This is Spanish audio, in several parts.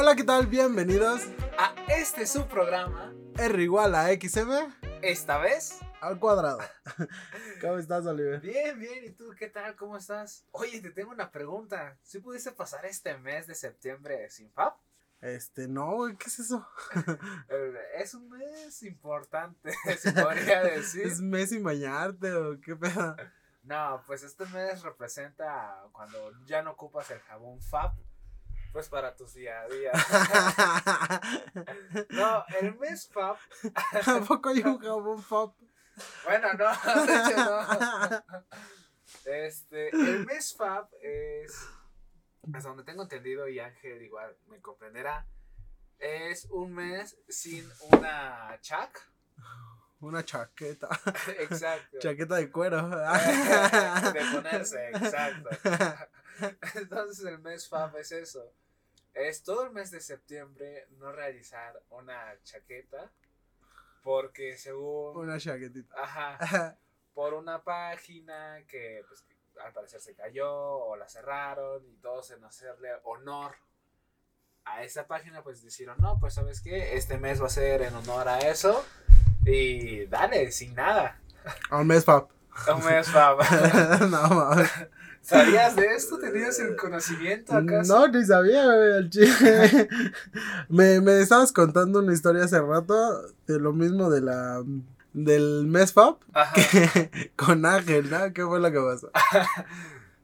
Hola, ¿qué tal? Bienvenidos a este su programa. R igual a XM. Esta vez. Al cuadrado. ¿Cómo estás, Oliver? Bien, bien. ¿Y tú qué tal? ¿Cómo estás? Oye, te tengo una pregunta. ¿Si pudiste pasar este mes de septiembre sin FAP? Este, no, güey, ¿qué es eso? Es un mes importante, se podría decir. ¿Es mes sin bañarte o qué pedo? No, pues este mes representa cuando ya no ocupas el jabón FAP pues para tus día a día. no, el mes FAP. ¿A poco hay un jabón FAP? Bueno, no, de hecho no. Este, el mes FAP es, hasta donde tengo entendido, y Ángel igual me comprenderá, es un mes sin una chac. Una chaqueta. Exacto. Chaqueta de cuero. de ponerse, exacto. Entonces el mes FAB es eso. Es todo el mes de septiembre no realizar una chaqueta porque según... Una chaquetita. Ajá. Por una página que, pues, al parecer se cayó o la cerraron y todos en hacerle honor a esa página pues dijeron, no, pues sabes qué, este mes va a ser en honor a eso y dale, sin nada. A un mes. A un mes no, mames. ¿Sabías de esto? ¿Tenías el conocimiento acaso? No, ni sabía, güey, me, me estabas contando una historia hace rato de lo mismo de la del mes FAB con Ángel, ¿no? ¿Qué fue lo que pasó?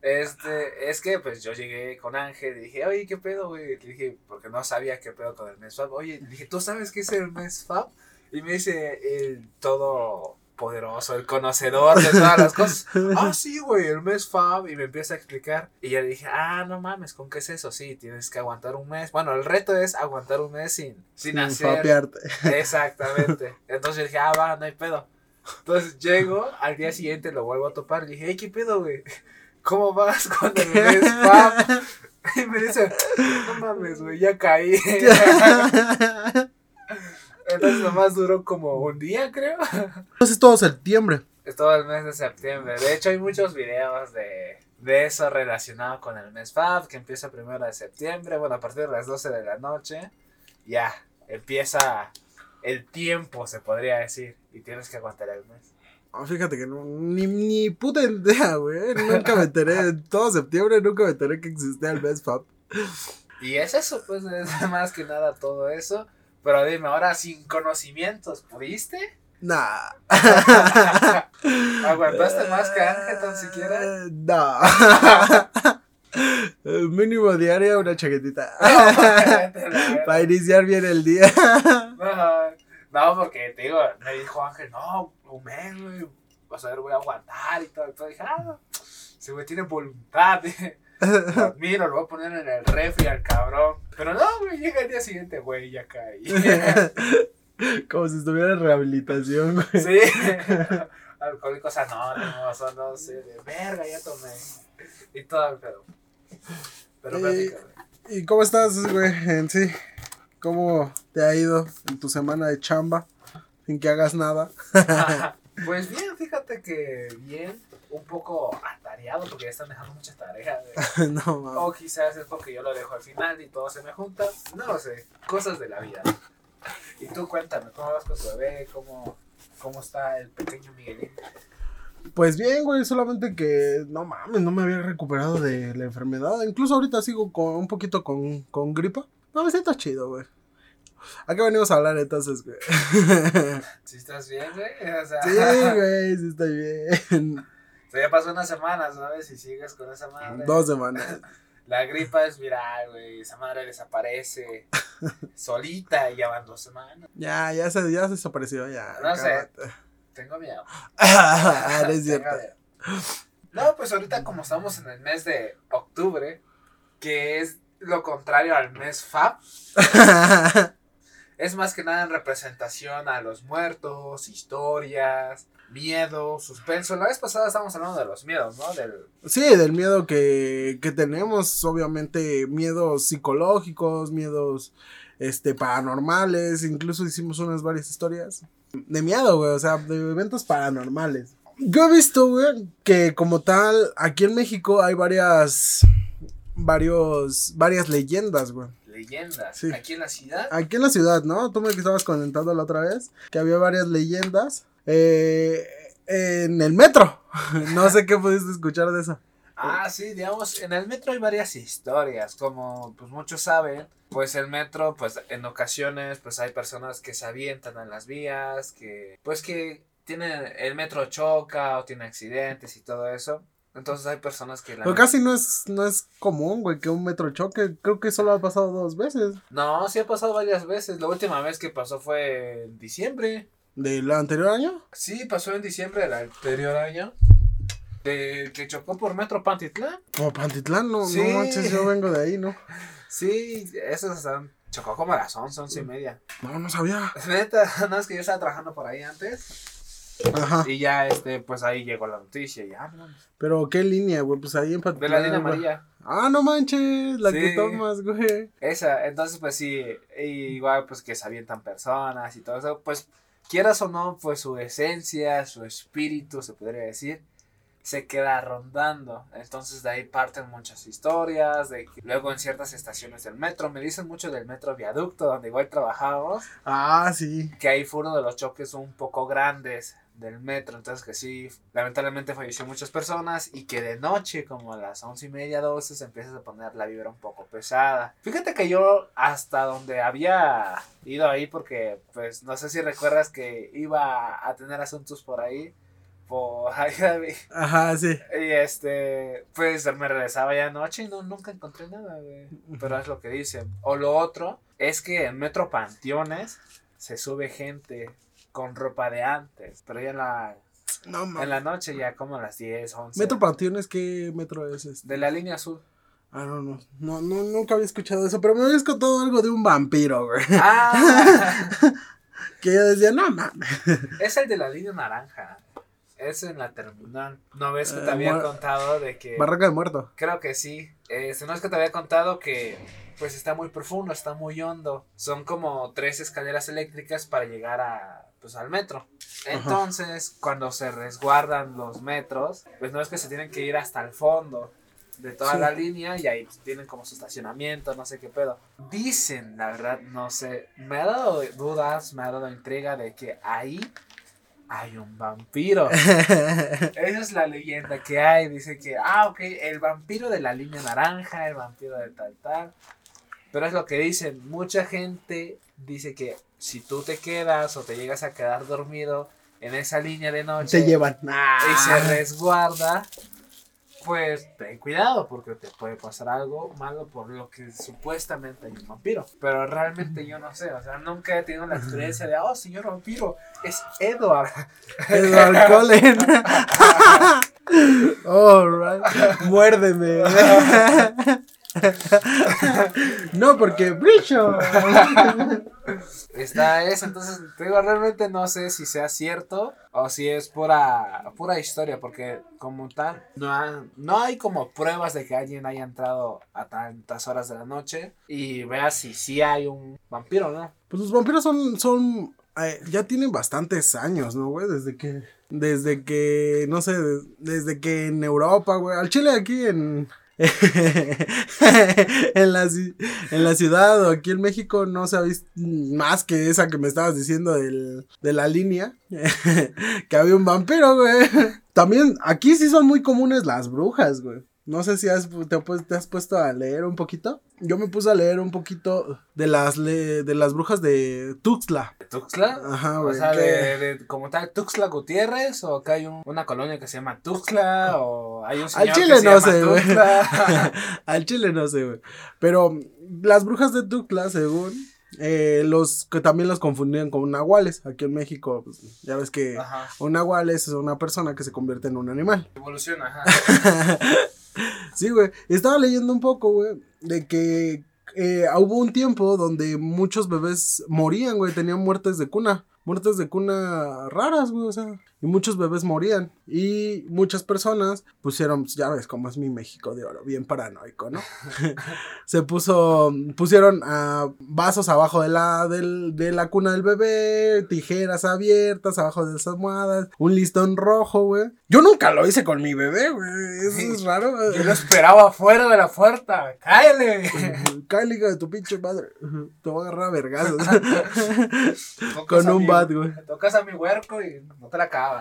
Este, es que pues yo llegué con Ángel y dije, oye, ¿qué pedo, güey? Le dije, porque no sabía qué pedo con el mes FAB. Oye, le dije, ¿tú sabes qué es el mes FAB? Y me dice, el todo poderoso, el conocedor de todas las cosas. Ah, sí, güey, el mes Fab. Y me empieza a explicar. Y ya le dije, ah, no mames, ¿con qué es eso? Sí, tienes que aguantar un mes. Bueno, el reto es aguantar un mes sin, sin, sin hacer. Exactamente. Entonces dije, ah, va, no hay pedo. Entonces llego, al día siguiente lo vuelvo a topar. Y dije, hey, ¿qué pedo, güey? ¿Cómo vas con el mes Fab? Y me dice, no mames, güey, ya caí. Entonces nomás duró como un día, creo. Entonces es todo septiembre. Es todo el mes de septiembre. De hecho, hay muchos videos de, de eso relacionado con el mes FAB, que empieza primero de septiembre. Bueno, a partir de las 12 de la noche, ya empieza el tiempo, se podría decir. Y tienes que aguantar el mes. Oh, fíjate que no, ni, ni puta idea, güey. Nunca me enteré, todo septiembre nunca me enteré que existía el mes FAB. Y es eso, pues, es más que nada todo eso. Pero dime, ahora sin conocimientos, ¿pudiste? Nah. ¿Aguantaste más que Ángel tan siquiera? No. Mínimo diario una chaquetita. Para iniciar bien el día. no, porque te digo, me dijo Ángel, no, un mes, güey. Vas a ver, voy a aguantar y todo. Y todo. dije, ah, si güey tiene voluntad. Mira, lo voy a poner en el refri al cabrón. Pero no, güey, llega el día siguiente, güey, ya caí. Como si estuviera en rehabilitación, güey. Sí. Alcohólicos anónimos, o no sé, de verga, ya tomé. Y todo el pedo. Pero ¿Y, ¿Y cómo estás, güey, en sí? ¿Cómo te ha ido en tu semana de chamba? Sin que hagas nada. pues bien, fíjate que bien un poco atareado porque ya están dejando muchas tareas. no, O quizás es porque yo lo dejo al final y todo se me junta. No lo sé, cosas de la vida. Y tú cuéntame, ¿cómo vas con tu bebé? ¿Cómo, cómo está el pequeño Miguelín? Pues bien, güey, solamente que no mames, no me había recuperado de la enfermedad. Incluso ahorita sigo con un poquito con, con gripa. No, me siento chido, güey. ¿A qué venimos a hablar entonces, güey? ¿Sí estás bien, güey? O sea... Sí, güey, sí estoy bien ya pasó una semana, ¿sabes? Y sigues con esa madre. Dos semanas. La gripa es viral, güey. Esa madre desaparece solita y ya van dos semanas. Ya, ya se, ya se desapareció, ya. No sé. Tengo miedo. ah, es cierto. No, pues ahorita como estamos en el mes de octubre, que es lo contrario al mes FAB, es más que nada en representación a los muertos, historias, miedo, suspenso. La vez pasada estábamos hablando de los miedos, ¿no? Del... Sí, del miedo que, que tenemos, obviamente miedos psicológicos, miedos este, paranormales, incluso hicimos unas varias historias de miedo, güey, o sea, de eventos paranormales. Yo he visto, güey, que como tal, aquí en México hay varias, varios, varias leyendas, güey leyendas. Sí. Aquí en la ciudad. Aquí en la ciudad, ¿no? Tú me estabas comentando la otra vez que había varias leyendas. Eh, en el metro. no sé qué pudiste escuchar de eso. Ah, sí, digamos, en el metro hay varias historias, como pues muchos saben, pues el metro, pues en ocasiones, pues hay personas que se avientan en las vías, que pues que tienen, el metro choca o tiene accidentes y todo eso. Entonces hay personas que la Pero casi no es, no es común, güey, que un metro choque. Creo que solo ha pasado dos veces. No, sí ha pasado varias veces. La última vez que pasó fue en diciembre. ¿Del anterior año? Sí, pasó en diciembre del anterior año. De, que chocó por Metro Pantitlán. Como Pantitlán, no, Sí. no manches, yo vengo de ahí, ¿no? Sí, están. Chocó como a las 11, 11 y media. No, no sabía. Neta, no es que yo estaba trabajando por ahí antes. Ajá. Y ya, este, pues ahí llegó la noticia. y Ya, no, Pero, ¿qué línea, güey? Pues ahí en de la línea amarilla. Ah, no manches, la que tomas, güey. Esa, entonces, pues sí, igual, pues que se avientan personas y todo eso. Pues, quieras o no, pues su esencia, su espíritu, se podría decir, se queda rondando. Entonces, de ahí parten muchas historias. De que luego en ciertas estaciones del metro, me dicen mucho del metro viaducto, donde igual trabajamos. Ah, sí. que ahí fue uno de los choques un poco grandes del metro, entonces que sí, lamentablemente falleció muchas personas y que de noche, como a las once y media, doce, se empieza a poner la vibra un poco pesada. Fíjate que yo hasta donde había ido ahí, porque pues no sé si recuerdas que iba a tener asuntos por ahí, por ahí, Ajá, sí. y este, pues me regresaba ya anoche y no, nunca encontré nada, güey. Pero es lo que dicen. O lo otro es que en Metro Panteones se sube gente con ropa de antes, pero ya en la, No en la noche ya como a las 10, 11. Metro Panteones, ¿qué metro es este? De la línea azul. Ah, no, no, no, no, nunca había escuchado eso, pero me habías contado algo de un vampiro, güey. Ah, Que yo decía, no mames. es el de la línea naranja. Es en la terminal. ¿No ves que te Eh, había contado de que... Barraca de muerto. Creo que sí. Eh, no es que te había contado que pues está muy profundo, está muy hondo. Son como tres escaleras eléctricas para llegar a pues al metro. Entonces, cuando se resguardan los metros, pues no es que se tienen que ir hasta el fondo de toda Sí. la línea y ahí pues, tienen como su estacionamiento, no sé qué pedo. Dicen, la verdad, no sé, me ha dado dudas, me ha dado intriga de que ahí hay un vampiro. Esa es la leyenda que hay. Dice que, ah, ok, el vampiro de la línea naranja, el vampiro de tal, tal. Pero es lo que dicen. Mucha gente dice que si tú te quedas o te llegas a quedar dormido en esa línea de noche Te llevan. y se resguarda, pues ten cuidado porque te puede pasar algo malo por lo que supuestamente hay un vampiro. Pero realmente yo no sé, o sea, nunca he tenido la experiencia de, oh, señor vampiro, es Edward. Edward Cullen. Alright. Muérdeme. no, porque brillo. Está eso, entonces te digo, realmente no sé si sea cierto o si es pura, pura historia, porque como tal, no, ha- no hay como pruebas de que alguien haya entrado a tantas horas de la noche y vea si sí hay un vampiro, ¿no? Pues los vampiros son, son, eh, ya tienen bastantes años, ¿no, güey? Desde que, desde que, no sé, desde que en Europa, güey, al Chile aquí en, en la, en la ciudad o aquí en México no visto más que esa que me estabas diciendo del, de la línea, que había un vampiro, güey. También aquí sí son muy comunes las brujas, güey. No sé si has, te, pu- te has puesto a leer un poquito. Yo me puse a leer un poquito de las, le- de las brujas de Tuxtla. ¿De Tuxtla? Ajá, O sea, que- de, de- como tal, Tuxtla Gutiérrez, o acá hay un- una colonia que se llama Tuxtla, o hay un señor Al chile que se no llama sé, güey. Al chile no sé, güey. Pero las brujas de Tuxtla, según, eh, los que también los confundían con nahuales. Aquí en México, pues, ya ves que Ajá. un nahual es una persona que se convierte en un animal. Evoluciona, ajá. Sí, güey. Estaba leyendo un poco, güey, de que eh, hubo un tiempo donde muchos bebés morían, güey, tenían muertes de cuna. Muertes de cuna raras, güey, o sea. Y muchos bebés morían. Y muchas personas pusieron, pues, ya ves cómo es mi México de oro, bien paranoico, ¿no? Se puso, pusieron ah, vasos abajo de la, de la cuna del bebé, tijeras abiertas abajo de las almohadas, un listón rojo, güey. Yo nunca lo hice con mi bebé, güey. Eso es raro. Yo lo esperaba afuera de la puerta. ¡Cállale! Cállale, de tu pinche madre. Te voy a agarrar a vergazos. con un bat, güey. Tocas a mi huerco y no te la acabas.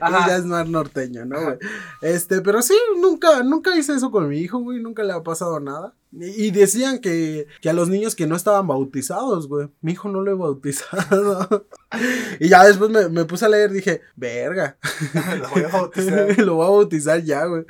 Ya es más norteño, ¿no, güey? Este, pero sí, nunca, nunca hice eso con mi hijo, güey. Nunca le ha pasado nada. Y decían que, que a los niños que no estaban bautizados, güey. Mi hijo no lo he bautizado. y ya después me, me puse a leer, dije, verga. lo voy a bautizar. lo voy a bautizar ya, güey.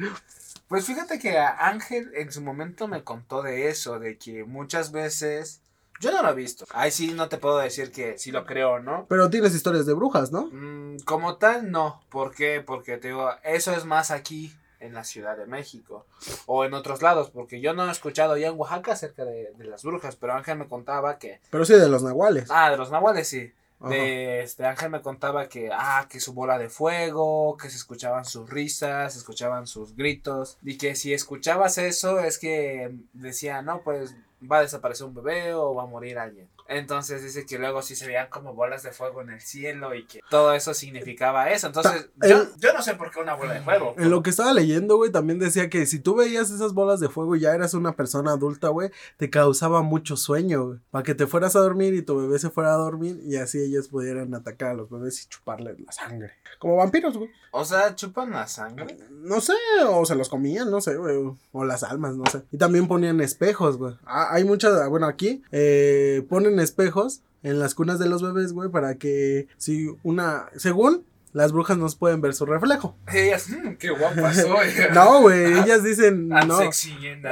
Pues fíjate que Ángel en su momento me contó de eso, de que muchas veces yo no lo he visto. Ahí sí no te puedo decir que sí lo creo o no. Pero tienes historias de brujas, ¿no? Mm, como tal, no. ¿Por qué? Porque te digo, eso es más aquí en la Ciudad de México o en otros lados, porque yo no he escuchado ya en Oaxaca acerca de, de las brujas, pero Ángel me contaba que... Pero sí, de los nahuales. Ah, de los nahuales, sí. De este Ángel me contaba que ah que su bola de fuego, que se escuchaban sus risas, se escuchaban sus gritos y que si escuchabas eso es que decía, "No, pues va a desaparecer un bebé o va a morir alguien." Entonces dice que luego sí se veían como bolas de fuego en el cielo y que todo eso significaba eso. Entonces, yo, yo, no sé por qué una bola de fuego. En lo que estaba leyendo, güey, también decía que si tú veías esas bolas de fuego y ya eras una persona adulta, güey, te causaba mucho sueño, güey. Para que te fueras a dormir y tu bebé se fuera a dormir y así ellos pudieran atacar a los bebés y chuparles la sangre. Como vampiros, güey. O sea, chupan la sangre. No sé, o se los comían, no sé, güey. O las almas, no sé. Y también ponían espejos, güey. Ah, hay muchas, bueno, aquí eh, ponen espejos en las cunas de los bebés, güey, para que si una, según las brujas nos pueden ver su reflejo. Ellas, mmm, qué guapa soy. no, güey, ellas dicen, no. Sexy, ¿no?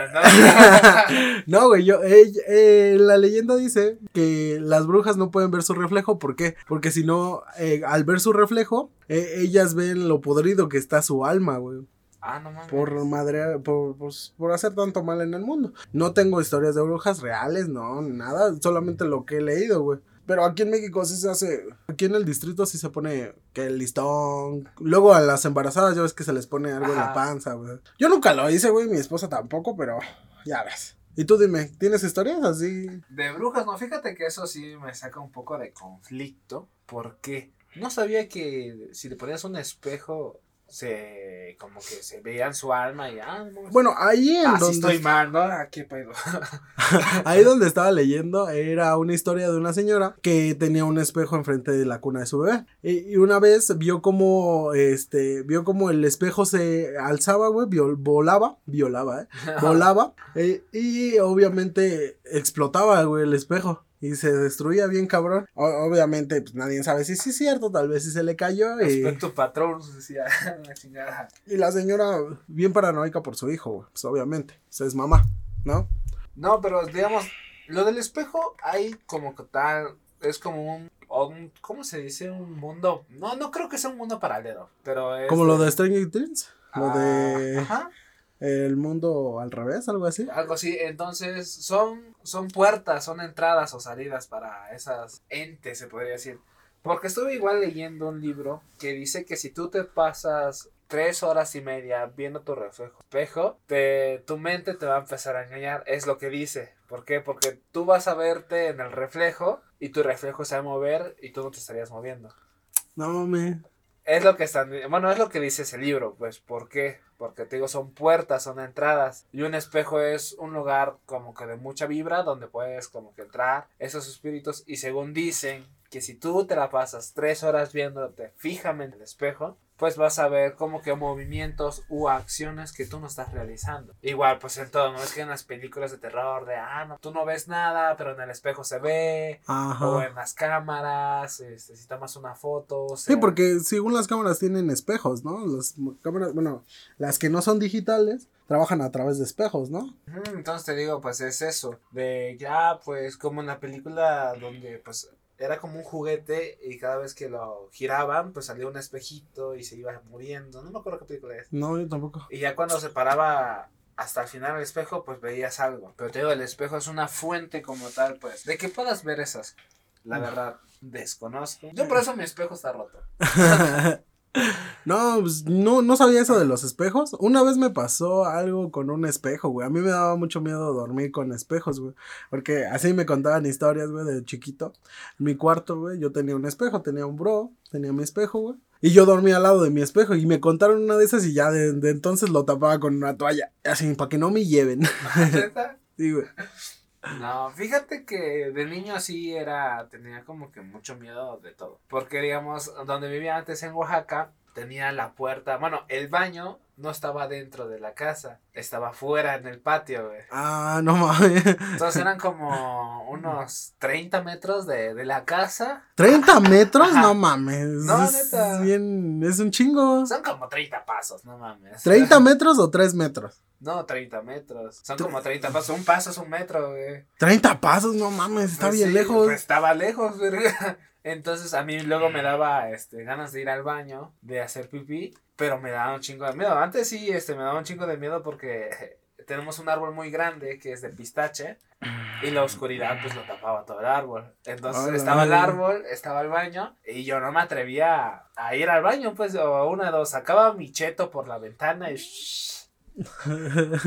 no, güey, yo, eh, la leyenda dice que las brujas no pueden ver su reflejo, ¿por qué? Porque si no, eh, al ver su reflejo, eh, ellas ven lo podrido que está su alma, güey. Ah, no mames. Por madre, por, pues, por hacer tanto mal en el mundo. No tengo historias de brujas reales, no, nada, solamente lo que he leído, güey. Pero aquí en México sí se hace. Aquí en el distrito sí se pone que el listón. Luego a las embarazadas ya ves que se les pone algo en la panza, güey. Yo nunca lo hice, güey. Mi esposa tampoco, pero ya ves. Y tú dime, ¿tienes historias así? De brujas, no, fíjate que eso sí me saca un poco de conflicto. ¿Por qué? No sabía que si le ponías un espejo se como que se veían su alma y ah, bueno ahí en donde estoy mal no ah, pedo ahí donde estaba leyendo era una historia de una señora que tenía un espejo enfrente de la cuna de su bebé. Y, una vez vio como este vio como el espejo se alzaba güey volaba violaba eh volaba eh, y obviamente explotaba güey el espejo y se destruía bien cabrón. obviamente, pues nadie sabe si sí es cierto, tal vez si se le cayó. Y... tu patrón, decía, Y la señora, bien paranoica por su hijo, pues obviamente, pues es mamá, ¿no? No, pero digamos, lo del espejo hay como que tal, es como un, ¿cómo se dice? Un mundo, no, no creo que sea un mundo paralelo, pero es... Como lo de Stranger Things, lo de... Ajá el mundo al revés, algo así. Algo así, entonces son, son puertas, son entradas o salidas para esas entes, se podría decir. Porque estuve igual leyendo un libro que dice que si tú te pasas tres horas y media viendo tu reflejo espejo, te, tu mente te va a empezar a engañar. Es lo que dice. ¿Por qué? Porque tú vas a verte en el reflejo y tu reflejo se va a mover y tú no te estarías moviendo. No mames. Es lo que están, bueno, es lo que dice ese libro, pues, ¿por qué? Porque te digo, son puertas, son entradas. Y un espejo es un lugar como que de mucha vibra donde puedes como que entrar esos espíritus. Y según dicen, que si tú te la pasas tres horas viéndote fijamente en el espejo, pues vas a ver como que movimientos u acciones que tú no estás realizando. Igual, pues en todo, no es que en las películas de terror de, ah, no, tú no ves nada, pero en el espejo se ve, o en las cámaras, este, si tomas una foto. Sí, porque según las cámaras tienen espejos, ¿no? Las cámaras, bueno, las que no son digitales, trabajan a través de espejos, ¿no? Entonces te digo, pues es eso, de ya, pues como en la película donde, pues era como un juguete y cada vez que lo giraban, pues salía un espejito y se iba muriendo. No me acuerdo qué película es. No, yo tampoco. Y ya cuando se paraba hasta el final el espejo, pues veías algo. Pero te digo, el espejo es una fuente como tal, pues, de que puedas ver esas La verdad, desconozco. Yo por eso mi espejo está roto. No, pues no, no sabía eso de los espejos. Una vez me pasó algo con un espejo, güey. A mí me daba mucho miedo dormir con espejos, güey. Porque así me contaban historias, güey, de chiquito. En mi cuarto, güey, yo tenía un espejo, tenía un bro, tenía mi espejo, güey. Y yo dormía al lado de mi espejo y me contaron una de esas y ya de, de entonces lo tapaba con una toalla. Así, para que no me lleven. Sí, güey. No, fíjate que de niño sí era, tenía como que mucho miedo de todo. Porque digamos, donde vivía antes en Oaxaca, tenía la puerta, bueno, el baño no estaba dentro de la casa, estaba fuera en el patio, güey. Ah, no mames. Entonces eran como unos 30 metros de, de la casa. ¿30 metros? Ajá. No mames. No, es neta. bien, es un chingo. Son como 30 pasos, no mames. ¿30 metros o 3 metros? No, 30 metros. Son como 30 pasos. Un paso es un metro, güey. 30 pasos, no mames, está Pues bien sí, lejos. pues estaba lejos, verga. Entonces a mí luego me daba este, ganas de ir al baño, de hacer pipí, pero me daba un chingo de miedo. Antes sí, este, me daba un chingo de miedo porque tenemos un árbol muy grande que es de pistache y la oscuridad pues lo tapaba todo el árbol. Entonces Hola. estaba el árbol, estaba el baño y yo no me atrevía a, ir al baño, pues, o una de dos, sacaba mi cheto por la ventana y...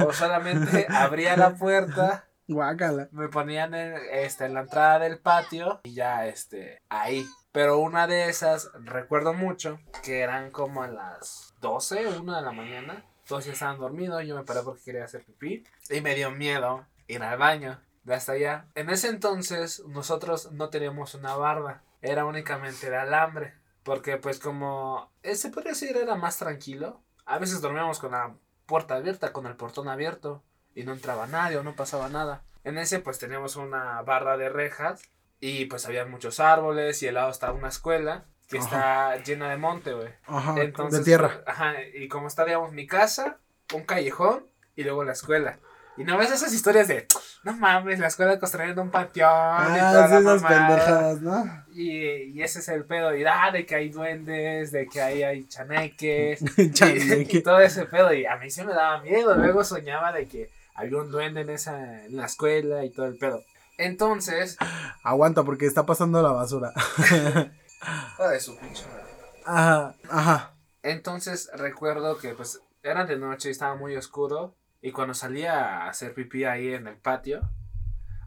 o solamente abría la puerta Guácala. me ponían en, este, en la entrada del patio y ya este, ahí. Pero una de esas, recuerdo mucho, que eran como a las 12, 1 de la mañana. Todos ya estaban dormidos, yo me paré porque quería hacer pipí. Y me dio miedo ir al baño de hasta allá. En ese entonces nosotros no teníamos una barda, era únicamente de alambre. Porque pues como, eh, se podría decir, era más tranquilo. A veces dormíamos con la puerta abierta, con el portón abierto y no entraba nadie o no pasaba nada. En ese pues teníamos una barra de rejas y pues había muchos árboles y al lado estaba una escuela que Ajá. está llena de monte, güey. Ajá, Entonces, de tierra. pues, ajá, y como está, digamos, mi casa, un callejón y luego la escuela. Y no ves esas historias de, no mames, la escuela construyendo un panteón y Ah, toda sí, la esas mamada". pendejadas, ¿no? Y, y ese es el pedo, y ah, de que hay duendes, de que ahí hay chaneques, y, Chaneque. y todo ese pedo, y a mí se me daba miedo, luego soñaba de que había un duende en esa, en la escuela y todo el pedo. Entonces, Aguanta porque está pasando la basura. De su pinche madre. Ajá, ajá. Entonces recuerdo que pues era de noche y estaba muy oscuro. Y cuando salía a hacer pipí ahí en el patio,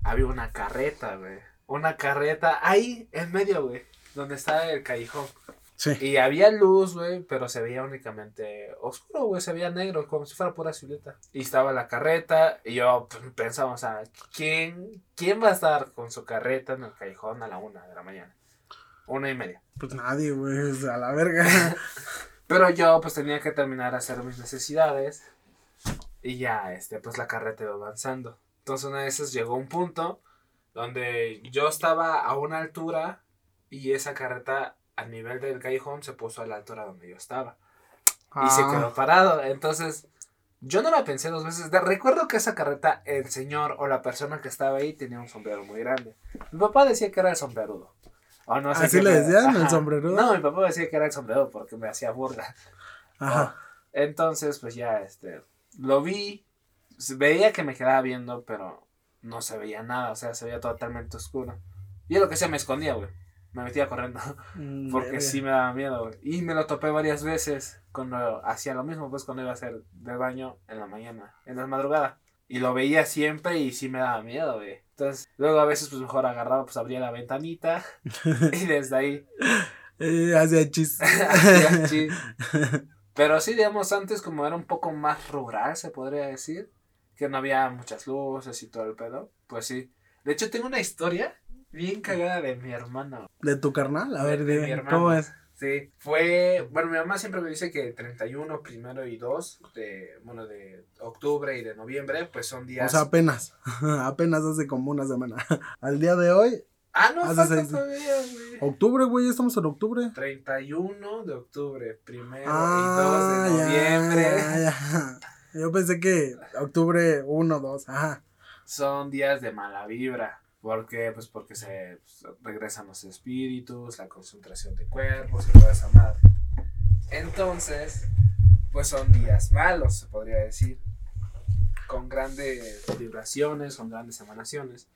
había una carreta, güey. Una carreta ahí en medio, güey. Donde está el callejón. Sí. Y había luz, güey, pero se veía únicamente oscuro, güey. Se veía negro, como si fuera pura silueta. Y estaba la carreta. Y yo pues, pensaba, o sea, ¿quién, ¿quién va a estar con su carreta en el callejón a la una de la mañana? Una y media. Pues nadie, güey, a la verga. Pero yo pues tenía que terminar a hacer mis necesidades y ya, este, pues la carreta iba avanzando. Entonces una de esas llegó un punto donde yo estaba a una altura y esa carreta a nivel del callejón se puso a la altura donde yo estaba y se Ah, quedó parado. Entonces yo no la pensé dos veces. De- recuerdo que esa carreta, el señor o la persona que estaba ahí tenía un sombrero muy grande. Mi papá decía que era el sombrerudo. O no sé ¿Así le decían, el sombrerudo? No, mi papá decía que era el sombrerudo porque me hacía burla. Ajá. Entonces, pues ya, este, lo vi, veía que me quedaba viendo, pero no se veía nada, o sea, se veía totalmente oscuro. Y lo que se me escondía, güey. Me metía corriendo, Mm, porque sí me daba miedo, güey. Y me lo topé varias veces cuando hacía lo mismo, pues cuando iba a hacer del baño en la mañana, en la madrugada. Y lo veía siempre y sí me daba miedo, güey. Entonces, luego a veces, pues mejor agarraba, pues abría la ventanita y desde ahí Eh, hacía chis. Hacía chis. Pero sí, digamos, antes como era un poco más rural, se podría decir, que no había muchas luces y todo el pedo, pues sí. De hecho, tengo una historia bien cagada de mi hermano. ¿De tu carnal? A De- ver, de mi dime, hermano. ¿cómo es? Sí, fue, bueno, mi mamá siempre me dice que 31, primero y 2 de, bueno, de octubre y de noviembre, pues son O días... sea, apenas. apenas hace como una semana. Al día de hoy, ah, no, hace falta seis- todavía, güey. octubre, güey, ya estamos en octubre. 31 de octubre, primero Ah, y 2 de ya, noviembre. ya, ya. Yo pensé que octubre 1, 2, ajá. son días de mala vibra. ¿Por qué? Pues porque se pues, regresan los espíritus, la concentración de cuerpos y toda esa madre. Entonces, pues son días malos, se podría decir. Con grandes vibraciones, con grandes emanaciones.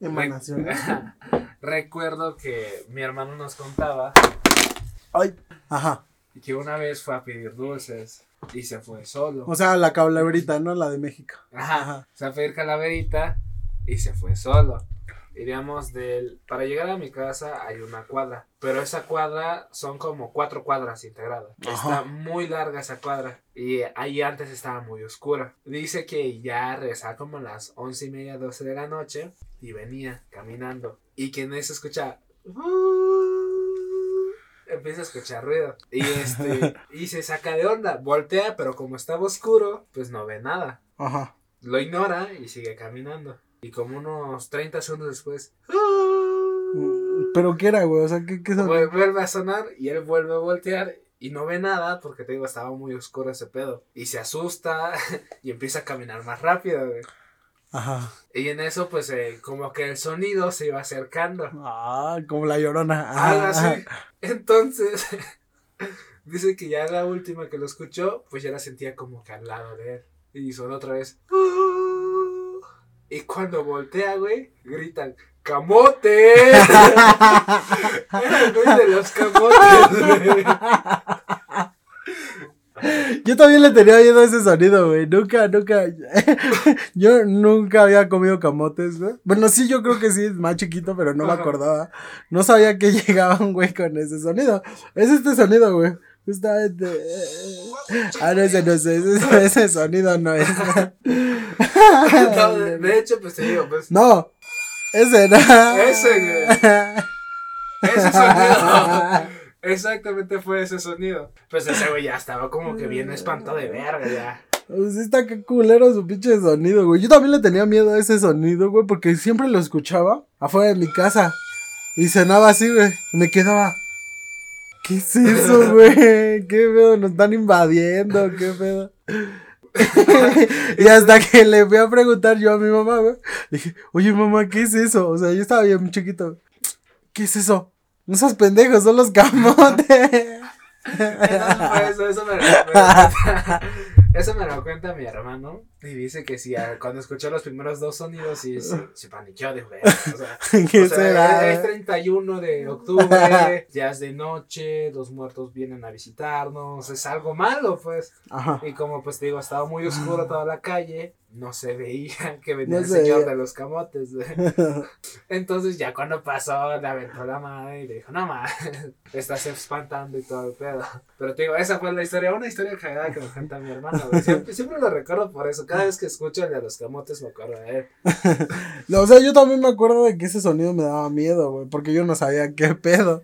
Emanaciones. recuerdo que mi hermano nos contaba Ay. Ajá. que una vez fue a pedir dulces y se fue solo. O sea, la calaverita, ¿no? La de México. Ajá. Ajá. Se fue a pedir calaverita y se fue solo. Iríamos del. Para llegar a mi casa hay una cuadra. Pero esa cuadra son como cuatro cuadras integradas. Ajá. Está muy larga esa cuadra. Y ahí antes estaba muy oscura. Dice que ya regresaba como a las once y media, doce de la noche. Y venía caminando. Y que en eso escucha. Empieza a escuchar ruido. Y este. y se saca de onda. Voltea, pero como estaba oscuro, pues no ve nada Ajá. lo ignora y sigue caminando. Y como unos 30 segundos después, Mm, ¿Pero qué era, güey? O sea, ¿qué, qué son? vuel- vuelve a sonar y él vuelve a voltear y no ve nada porque te digo, estaba muy oscuro ese pedo. Y se asusta y empieza a caminar más rápido, güey. Ajá. Y en eso, pues, eh, como que el sonido se iba acercando. Ah, como la llorona. Ajá. así. Entonces, dice que ya la última que lo escuchó, pues ya la sentía como que al lado de él. Y sonó otra vez. Y cuando voltea, güey, gritan, ¡Camote! Era el güey de los camotes, güey. Yo también le tenía miedo a ese sonido, güey. Nunca, nunca. yo nunca había comido camotes, güey. Bueno, sí, yo creo que sí, más chiquito, pero no me acordaba. No sabía que llegaba un güey con ese sonido. Es este sonido, güey. Justamente. Ah, no, ese no es. Ese, ese sonido no es. No, de, de hecho, pues te digo, pues, No. Ese no. Ese, güey. ese sonido. Exactamente fue ese sonido. Pues ese güey ya estaba como que bien espantado de verga, ya. Pues sí está que culero su pinche sonido, güey. Yo también le tenía miedo a ese sonido, güey, porque siempre lo escuchaba afuera de mi casa. Y sonaba así, güey. Me quedaba. ¿Qué es eso, güey? ¿Qué pedo? Nos están invadiendo, ¿qué pedo? y hasta que le fui a preguntar yo a mi mamá, güey. Dije, oye, mamá, ¿qué es eso? O sea, yo estaba bien chiquito. ¿Qué es eso? Seas pendejos, son los camotes. Entonces, por eso, eso me lo, me lo eso me lo cuenta mi hermano. Y dice que sí, a- cuando escuchó los primeros dos sonidos, sí, sí, se paniqueó de ver. O sea, ¿Qué o sea, será? es 31 de octubre, ya es de noche, los muertos vienen a visitarnos, es algo malo, pues. Ajá. Y como pues te digo, estaba muy oscuro toda la calle, no se veía que venía No el se señor veía. de los camotes. Entonces ya cuando pasó, le aventó la madre y le dijo, no más, estás espantando y todo el pedo. Pero te digo, esa fue la historia, una historia cagada que me cuenta mi hermano. Siempre, siempre lo recuerdo por eso. Cada vez que escucho el de los camotes me acuerdo de él. No, o sea, yo también me acuerdo de que ese sonido me daba miedo, güey, porque yo no sabía qué pedo.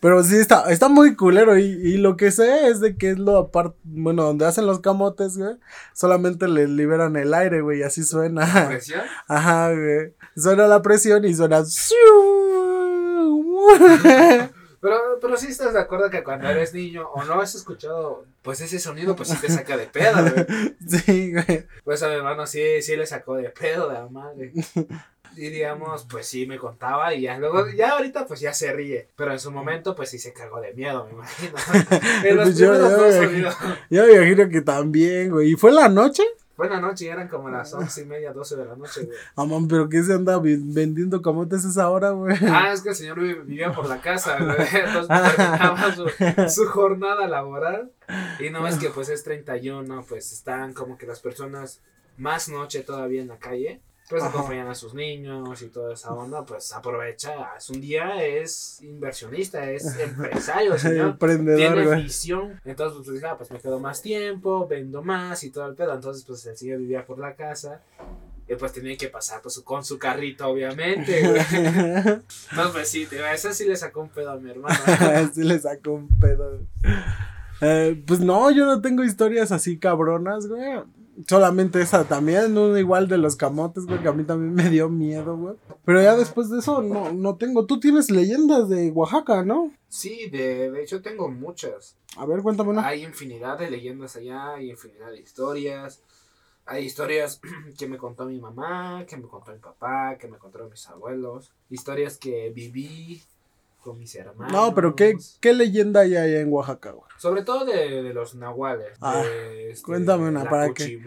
Pero sí está, está muy culero y, y lo que sé es de que es lo aparte, bueno, donde hacen los camotes, güey, solamente le liberan el aire, güey, y así suena. ¿Presión? Ajá, güey. Suena la presión y suena. Pero, pero sí estás de acuerdo que cuando eres niño o no has escuchado pues ese sonido, pues sí te saca de pedo, güey. Sí, güey. Pues a mi hermano sí, sí le sacó de pedo la madre. Y digamos, pues sí me contaba y ya luego, ya ahorita pues ya se ríe. Pero en su momento pues sí se cagó de miedo, me imagino. En los Pues yo- primeros yo. Yo me imagino que también, güey. ¿Y fue la noche? Buena noche, ya eran como las once y media, doce de la noche, güey. Ah, man, pero ¿qué se anda vendiendo camotes esa hora, güey? Ah, es que el señor vi- vivía por la casa, güey. Entonces terminaba su, su jornada laboral. Y no es que pues es 31, pues están como que las personas más noche todavía en la calle. Pues Ajá. acompañan a sus niños y toda esa onda, pues aprovecha. Es un día, es inversionista, es empresario, señor. Emprendedor, Tiene güey. visión. Entonces, pues dije, ah, pues me quedo más tiempo, vendo más y todo el pedo. Entonces, pues el señor vivía por la casa. Y pues tenía que pasar pues, con su carrito, obviamente. No, pues sí, te esa sí le sacó un pedo a mi hermano. sí le sacó un pedo. Eh, pues no, yo no tengo historias así cabronas, güey. Solamente esa también, uno igual de los camotes, güey, que a mí también me dio miedo, güey. Pero ya después de eso no, no tengo. Tú tienes leyendas de Oaxaca, ¿no? Sí, de, de hecho tengo muchas. A ver, cuéntame una. Hay infinidad de leyendas allá, hay infinidad de historias. Hay historias que me contó mi mamá, que me contó mi papá, que me contaron mis abuelos. Historias que viví con mis hermanos. No, pero ¿qué, qué leyenda hay allá en Oaxaca, güey? Sobre todo de, de los nahuales. Ah, de, este, cuéntame una, la para que-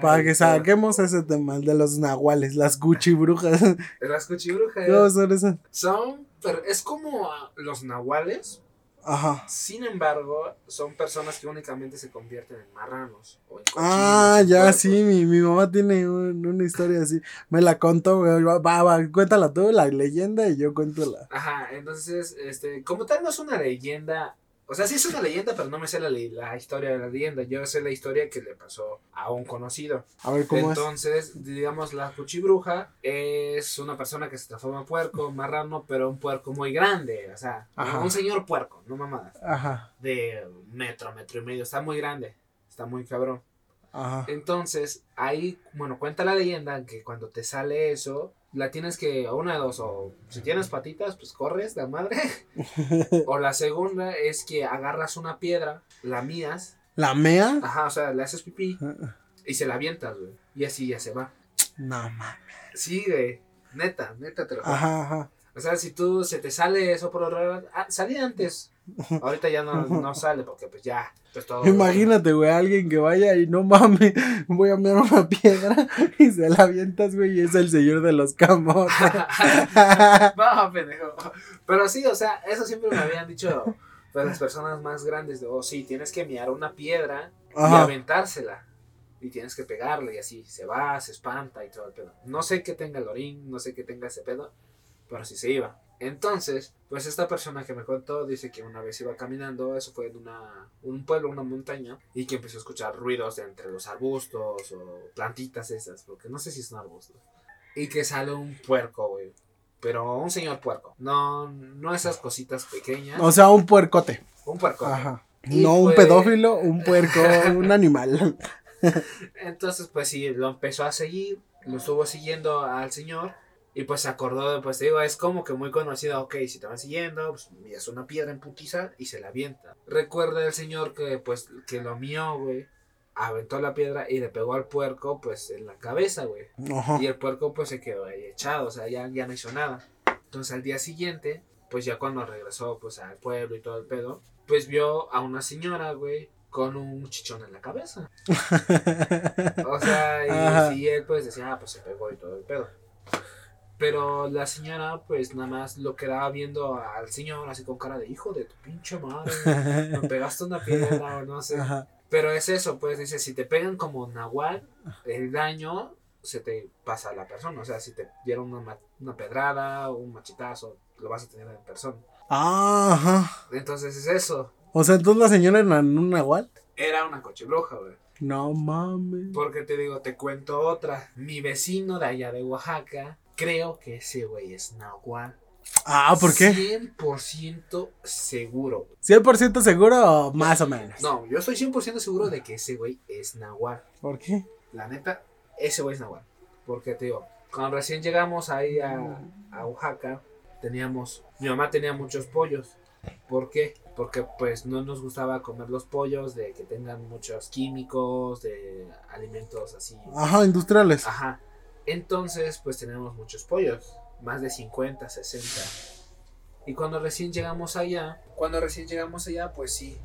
Para que saquemos ese tema el de los nahuales, las cuchibrujas. Las cuchibrujas ¿Cómo son esas? son. Pero es como los nahuales. Ajá. Sin embargo, son personas que únicamente se convierten en marranos. O en Ah, cochinos, en ya sí, mi, mi mamá tiene un- una historia así. Me la contó, güey. Va, va, cuéntala tú, la leyenda, y yo cuento la. Ajá, entonces, este, como tal no es una leyenda, o sea, sí es una leyenda, pero no me sé la, la historia de la leyenda, yo sé la historia que le pasó a un conocido. A ver cómo es. Entonces, digamos, la cuchibruja es una persona que se transforma en puerco, marrano, pero un puerco muy grande, o sea, Ajá. un señor puerco, no mamadas, Ajá, de metro, metro y medio, está muy grande, está muy cabrón. ajá. Entonces, ahí, bueno, cuenta la leyenda que cuando te sale eso, la tienes que, o una de dos, o si tienes patitas, pues corres, la madre. o la segunda es que agarras una piedra, la mías, ¿La mea? ajá, o sea, le haces pipí y se la avientas, güey. Y así ya se va. No, mames. Sí, güey. Neta, neta te lo juro. Ajá, ajá. O sea, si tú se te sale eso por raro, ah, salía antes. Ahorita ya no, no sale porque pues ya, pues todo. Imagínate, güey, alguien que vaya y no mames, voy a mirar una piedra y se la avientas, güey, y es el señor de los camotes. no, pendejo. Pero sí, o sea, eso siempre me habían dicho pues, las personas más grandes. De, oh, sí, tienes que miar una piedra y aventársela. Y tienes que pegarle y así se va, se espanta y todo el pedo. No sé qué tenga el orín, no sé qué tenga ese pedo, pero sí se iba. Entonces, pues esta persona que me contó dice que una vez iba caminando, eso fue en una, un pueblo, una montaña, y que empezó a escuchar ruidos de entre los arbustos o plantitas esas, porque no sé si son arbustos. Y que sale un puerco, güey. Pero un señor puerco. No, no esas cositas pequeñas. O sea, un puercote. un puerco. Ajá. Y No un pedófilo, un puerco, un animal. Entonces, pues sí, lo empezó a seguir, lo estuvo siguiendo al señor y pues se acordó, pues te digo, es como que muy conocido, ok, si te van siguiendo, pues es una piedra en putiza y se la avienta. Recuerda el señor que pues que lo mió, güey, aventó la piedra y le pegó al puerco pues en la cabeza, güey. Ajá. Y el puerco pues se quedó ahí echado, o sea, ya, ya no hizo nada. Entonces al día siguiente, pues ya cuando regresó pues al pueblo y todo el pedo, pues vio a una señora, güey, con un chichón en la cabeza. O sea, y, y él pues decía, ah, pues se pegó y todo el pedo. Pero la señora pues nada más lo quedaba viendo al señor así con cara de hijo de tu pinche madre. Me pegaste una piedra o no sé. Ajá. Pero es eso, pues dice, si te pegan como nahual, el daño se te pasa a la persona. O sea, si te dieron una, una pedrada o un machetazo, lo vas a tener en persona. Ah, Ajá. Entonces es eso. O sea, entonces la señora era un nahual. Era una cochibruja, güey. No mames. Porque te digo, te cuento otra. Mi vecino de allá de Oaxaca, creo que ese güey es nahual. Ah, ¿por qué? 100% seguro. 100% seguro o más o menos. No, yo estoy 100% seguro de que ese güey es nahual. ¿Por qué? La neta, ese güey es nahual. Porque te digo, cuando recién llegamos ahí a, a Oaxaca, teníamos, mi mamá tenía muchos pollos. ¿Por qué? Porque pues no nos gustaba comer los pollos de que tengan muchos químicos, de alimentos así. Ajá, industriales. Ajá. Entonces, pues tenemos muchos pollos, más de 50, 60. Y cuando recién llegamos allá, cuando recién llegamos allá, pues sí,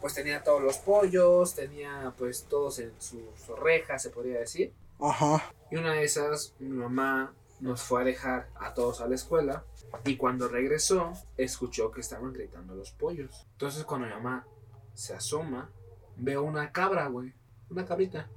pues tenía todos los pollos, tenía pues todos en sus orejas, se podría decir. Ajá. Y una de esas, mi mamá nos fue a dejar a todos a la escuela. Y cuando regresó, escuchó que estaban gritando los pollos. Entonces, cuando mi mamá se asoma, ve una cabra, güey. Una cabrita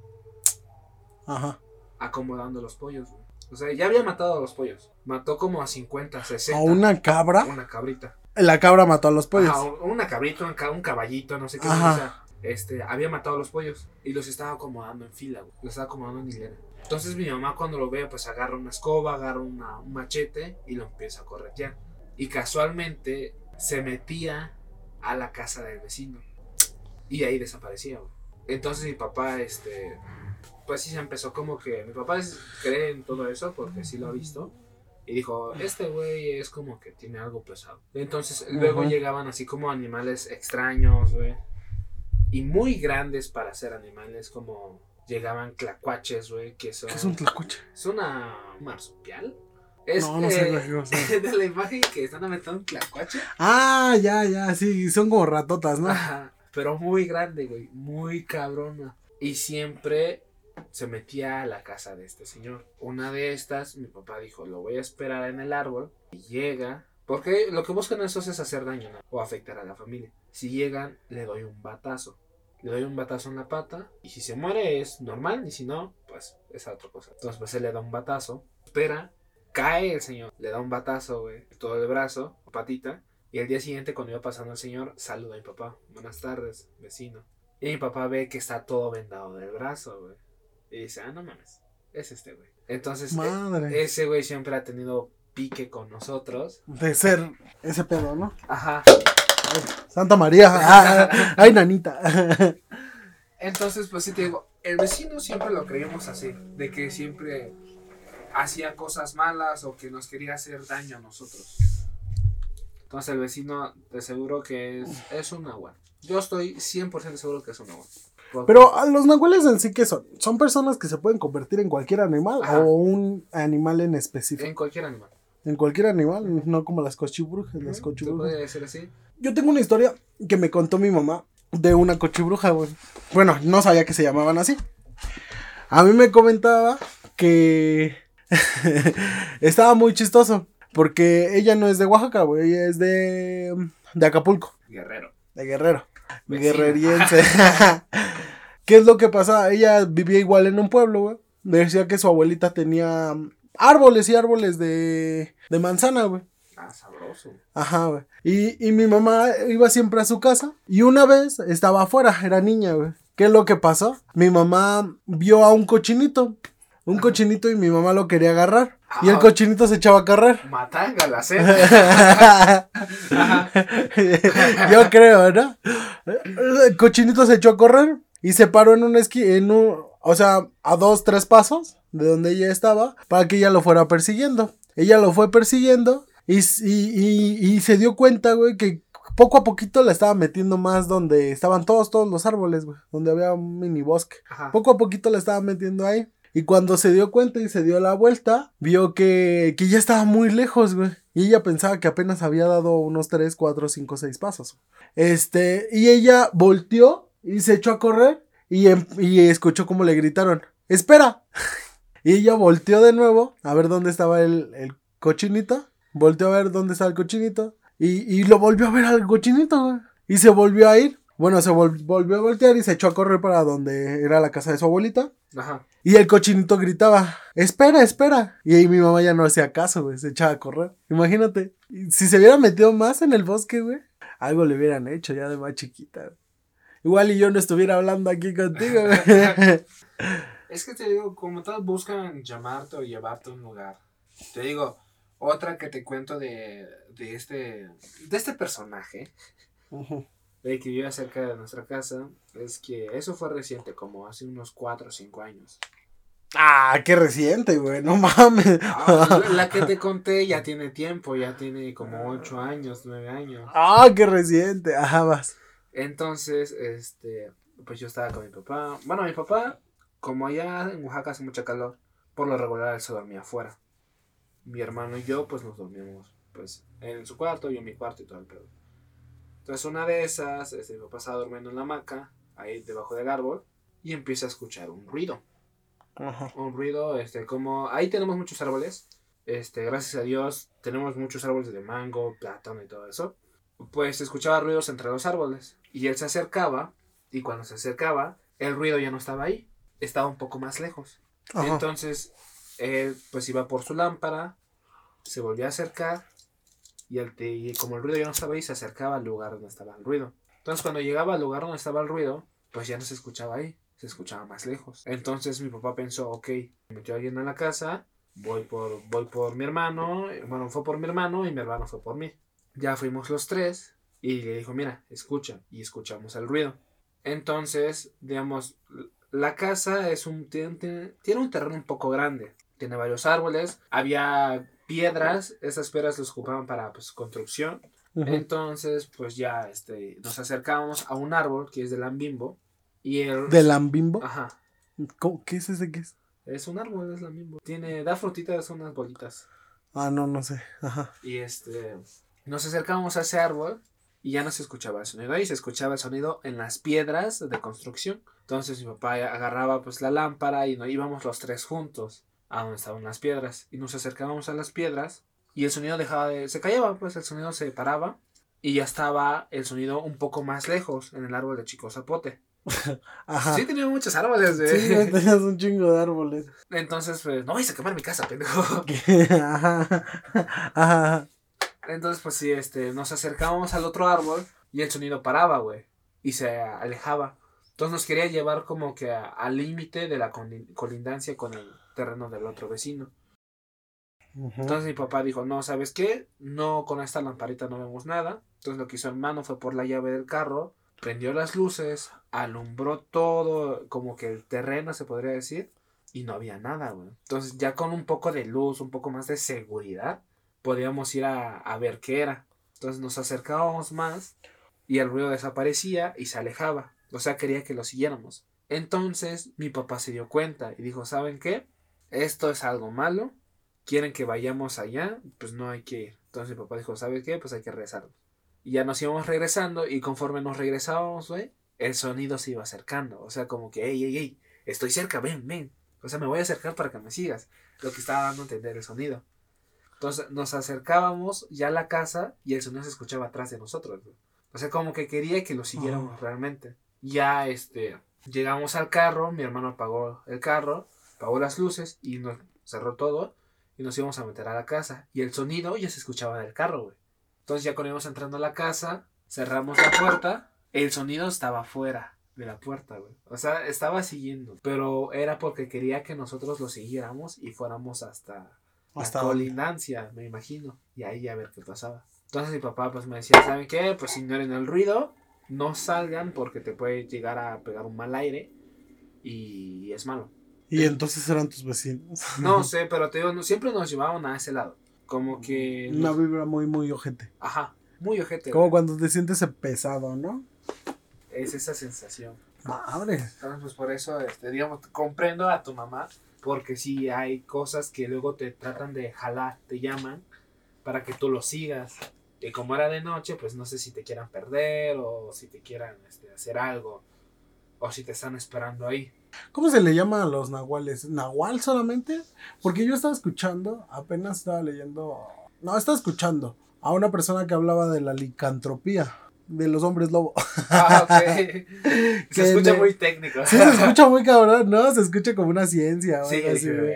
Ajá. Acomodando los pollos, güey. O sea, ya había matado a los pollos. Mató como a 50, 60. ¿A una cabra? Una cabrita. La cabra mató a los pollos. Ajá, una cabrita, un, ca- un caballito, no sé qué. Ajá. o sea, este, había matado a los pollos y los estaba acomodando en fila, güey. Los estaba acomodando en hilera. Entonces mi mamá cuando lo ve, pues agarra una escoba, agarra una- un machete y lo empieza a corretear. Y casualmente se metía a la casa del vecino. Y ahí desaparecía, güey. Entonces mi papá, este, pues sí se empezó como que, mi papá es- cree en todo eso porque sí lo ha visto. Y dijo, este güey es como que tiene algo pesado. Entonces luego Ajá. llegaban así como animales extraños, güey. Y muy grandes para ser animales, como llegaban clacuaches, güey, que son... ¿Qué es un tlacuache? Es una marsupial. Es No, no sé, eh, güey, o sea. de la imagen que están aventando un tlacuache. Ah, ya, ya, sí, son como ratotas, ¿no? Ajá, pero muy grande, güey, muy cabrona. Y siempre se metía a la casa de este señor. Una de estas, mi papá dijo, lo voy a esperar en el árbol. Y llega, porque lo que buscan esos es hacer daño o afectar a la familia. Si llegan, le doy un batazo. Le doy un batazo en la pata. Y si se muere es normal. Y si no, pues es otra cosa. Entonces pues él le da un batazo. Espera. Cae el señor. Le da un batazo, güey. Todo el brazo, patita. Y el día siguiente, cuando iba pasando el señor, saluda a mi papá. Buenas tardes, vecino. Y mi papá ve que está todo vendado del brazo, güey. Y dice, ah, no mames. Es este, güey. Entonces, e- Madre. ese güey siempre ha tenido pique con nosotros. De ser ese pedo, ¿no? Ajá. Santa María. Ah, ay, nanita. Entonces, pues sí te digo, el vecino siempre lo creímos así, de que siempre hacía cosas malas o que nos quería hacer daño a nosotros. Entonces el vecino te aseguro que es, es un agua. Yo estoy 100% seguro que es un agua. Porque- Pero a los nahuales en sí, ¿qué son? ¿Son personas que se pueden convertir en cualquier animal Ajá. o un animal en específico? en cualquier animal. En cualquier animal, no como las cochibrujas. Las cochibrujas. Puede ser así. Yo tengo una historia que me contó mi mamá de una cochibruja, güey. Bueno, no sabía que se llamaban así. A mí me comentaba que estaba muy chistoso. Porque ella no es de Oaxaca, güey. Ella es de, de Acapulco, Guerrero. de Guerrero. Vecina. Guerreriense. ¿Qué es lo que pasa? Ella vivía igual en un pueblo, güey. Decía que su abuelita tenía árboles y árboles de, de manzana, güey. Ah, sabroso. Ajá, güey. Y, y mi mamá iba siempre a su casa. Y una vez estaba afuera, era niña, güey. ¿Qué es lo que pasó? Mi mamá vio a un cochinito. Un cochinito y mi mamá lo quería agarrar. Y el Ah. cochinito se echaba a correr. Matanga la cena. Yo creo, ¿no? El cochinito se echó a correr y se paró en un esqui, en un, o sea, a dos, tres pasos de donde ella estaba para que ella lo fuera persiguiendo. Ella lo fue persiguiendo y, y, y- y se dio cuenta, güey, que poco a poquito la estaba metiendo más donde estaban todos, todos los árboles, güey, donde había un mini bosque. Ajá. Poco a poquito la estaba metiendo ahí. Y cuando se dio cuenta y se dio la vuelta, vio que, que ya estaba muy lejos, güey. Y ella pensaba que apenas había dado unos 3, 4, 5, 6 pasos. Este, y ella volteó y se echó a correr y, em- y escuchó como le gritaron, espera. y ella volteó de nuevo a ver dónde estaba el, el cochinito. Volteó a ver dónde estaba el cochinito. Y, y lo volvió a ver al cochinito, güey. Y se volvió a ir. Bueno, se vol- volvió a voltear y se echó a correr para donde era la casa de su abuelita. Ajá. Y el cochinito gritaba, espera, espera. Y ahí mi mamá ya no hacía caso, güey, se echaba a correr. Imagínate, si se hubiera metido más en el bosque, güey, algo le hubieran hecho ya de más chiquita. güey. Igual y yo no estuviera hablando aquí contigo. Es que te digo, como todos buscan llamarte o llevarte a un lugar. Te digo, otra que te cuento de, de este de este personaje Ujú. de que vive cerca de nuestra casa es que eso fue reciente, como hace unos 4 o 5 años. ah, qué reciente, güey, no mames. Ah, la, la que te conté ya tiene tiempo, ya tiene como 8 años, 9 años. ah, qué reciente. Ajá, vas. Entonces, este, pues yo estaba con mi papá. Bueno, mi papá, como allá en Oaxaca hace mucha calor, por lo regular él se dormía afuera. Mi hermano y yo, pues nos dormíamos, pues, en su cuarto, yo en mi cuarto y todo el pedo. Entonces, una de esas, este, mi papá estaba durmiendo en la hamaca, ahí debajo del árbol, y empieza a escuchar un ruido. Ajá. Un ruido, este, como, ahí tenemos muchos árboles. Este, gracias a Dios, tenemos muchos árboles de mango, plátano y todo eso pues escuchaba ruidos entre los árboles. Y él se acercaba, y cuando se acercaba, el ruido ya no estaba ahí, estaba un poco más lejos. Ajá. Entonces, él pues iba por su lámpara, se volvió a acercar, y, el y como el ruido ya no estaba ahí, se acercaba al lugar donde estaba el ruido. Entonces, cuando llegaba al lugar donde estaba el ruido, pues ya no se escuchaba ahí, se escuchaba más lejos. Entonces, mi papá pensó, ok, metió a alguien en la casa, voy por, voy por mi hermano, bueno, fue por mi hermano y mi hermano fue por mí. Ya fuimos los tres y le dijo, mira, escucha. Y escuchamos el ruido. Entonces, digamos, la casa es un, tiene, tiene- tiene un terreno un poco grande. Tiene varios árboles. Había piedras. Esas piedras las ocupaban para pues, construcción. Entonces, pues ya este, nos acercábamos a un árbol que es de lambimbo. Y el... ¿De lambimbo? Ajá. ¿Cómo? ¿Qué es ese que es? Es un árbol, es lambimbo. Tiene, da frutitas, unas bolitas. Ah, no, no sé. Ajá. Y este, nos acercamos a ese árbol y ya no se escuchaba el sonido ahí, se escuchaba el sonido en las piedras de construcción. Entonces mi papá agarraba pues la lámpara y nos íbamos los tres juntos a donde estaban las piedras y nos acercábamos a las piedras y el sonido dejaba de se callaba, pues el sonido se paraba y ya estaba el sonido un poco más lejos en el árbol de Chico Zapote. Ajá. Sí, tenía muchos árboles, güey. Sí, tenías un chingo de árboles. Entonces, pues, no vais a quemar mi casa, pendejo. Ajá. Ajá. Entonces, pues sí, este, nos acercábamos al otro árbol y el sonido paraba, güey. Y se alejaba. Entonces nos quería llevar como que al límite de la colindancia con el terreno del otro vecino. Entonces mi papá dijo, no, ¿sabes qué? No, con esta lamparita no vemos nada. Entonces lo que hizo hermano fue por la llave del carro, prendió las luces, alumbró todo, como que el terreno se podría decir, y no había nada, güey. Entonces ya con un poco de luz, un poco más de seguridad, podíamos ir a, a ver qué era. Entonces nos acercábamos más y el ruido desaparecía y se alejaba. O sea, quería que lo siguiéramos. Entonces mi papá se dio cuenta y dijo, ¿saben qué? Esto es algo malo quieren que vayamos allá, pues no hay que ir. Entonces mi papá dijo, ¿sabes qué? Pues hay que regresar. Y ya nos íbamos regresando y conforme nos regresábamos, güey, el sonido se iba acercando. O sea, como que, hey, hey, hey, estoy cerca, ven, ven. O sea, me voy a acercar para que me sigas. Lo que estaba dando a entender el sonido. Entonces nos acercábamos ya a la casa y el sonido se escuchaba atrás de nosotros. O sea, como que quería que lo siguiéramos realmente. Ya, este, llegamos al carro, mi hermano apagó el carro, apagó las luces y nos cerró todo y nos íbamos a meter a la casa. Y el sonido ya se escuchaba del carro, güey. Entonces ya cuando íbamos entrando a la casa, cerramos la puerta, el sonido estaba fuera de la puerta, güey. O sea, estaba siguiendo, pero era porque quería que nosotros lo siguiéramos y fuéramos hasta, hasta me imagino. Y ahí a ver qué pasaba. Entonces mi papá pues me decía, ¿saben qué? Pues ignoren el ruido, no salgan porque te puede llegar a pegar un mal aire y es malo. Y entonces eran tus vecinos. No sé, pero te digo, siempre nos llevaban a ese lado. Como que. Una vibra muy, muy ojete. Ajá, muy ojete. Como cuando te sientes pesado, ¿no? Es esa sensación. Madre. Entonces, pues por eso, este, digamos, comprendo a tu mamá. Porque sí hay cosas que luego te tratan de jalar, te llaman para que tú lo sigas. Y como era de noche, pues no sé si te quieran perder o si te quieran este, hacer algo. O si te están esperando ahí. ¿Cómo se le llama a los nahuales? ¿Nahual solamente? Porque yo estaba escuchando, apenas estaba leyendo. No, estaba escuchando a una persona que hablaba de la licantropía de los hombres lobo. Ah, ok. se escucha muy técnico. Sí, se escucha muy cabrón, ¿no? Se escucha como una ciencia. Sí, así, güey.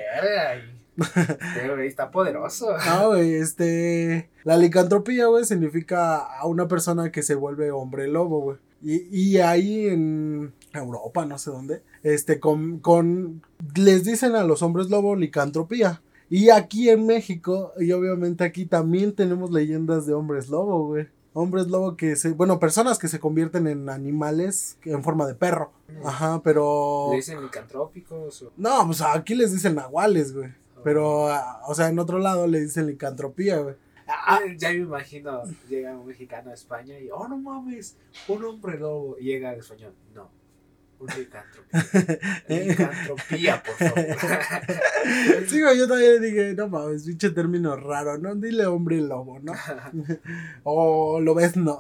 está poderoso. Ah, güey, este. La licantropía, güey, significa a una persona que se vuelve hombre lobo, güey. Y, y ahí en Europa, no sé dónde, este, con, con, les dicen a los hombres lobo licantropía. Y aquí en México, y obviamente aquí también tenemos leyendas de hombres lobo, güey. Hombres lobo que se, bueno, personas que se convierten en animales en forma de perro. Ajá, pero... ¿Le dicen licantrópicos? No, pues aquí les dicen nahuales, güey. Oh. Pero, o sea, en otro lado le dicen licantropía, güey. Ah, ya me imagino, llega un mexicano a España y, oh, no mames, un hombre lobo. Y llega al español, no, un licantropía. Licantropía, por favor. Sí, yo también dije, no mames, pinche término raro, ¿no? Dile hombre lobo, ¿no? o lo ves, no.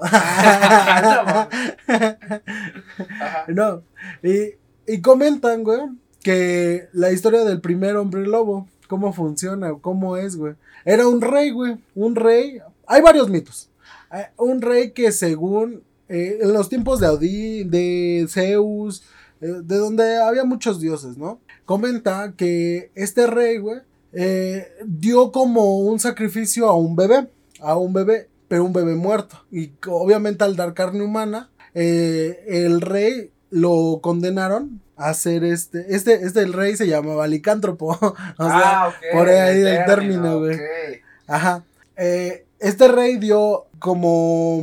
no. Y, y comentan, güey, que la historia del primer hombre lobo, cómo funciona, cómo es, güey. Era un rey, güey. Un rey. Hay varios mitos. Eh, un rey que según eh, en los tiempos de Odín, de Zeus, eh, de donde había muchos dioses, ¿no? Comenta que este rey, güey, dio como un sacrificio a un bebé, a un bebé, pero un bebé muerto. Y obviamente al dar carne humana, el rey lo condenaron a ser este, este, este el rey se llamaba licántropo, o sea, ah, por ahí el, término, güey. Ajá. Eh, este rey dio como,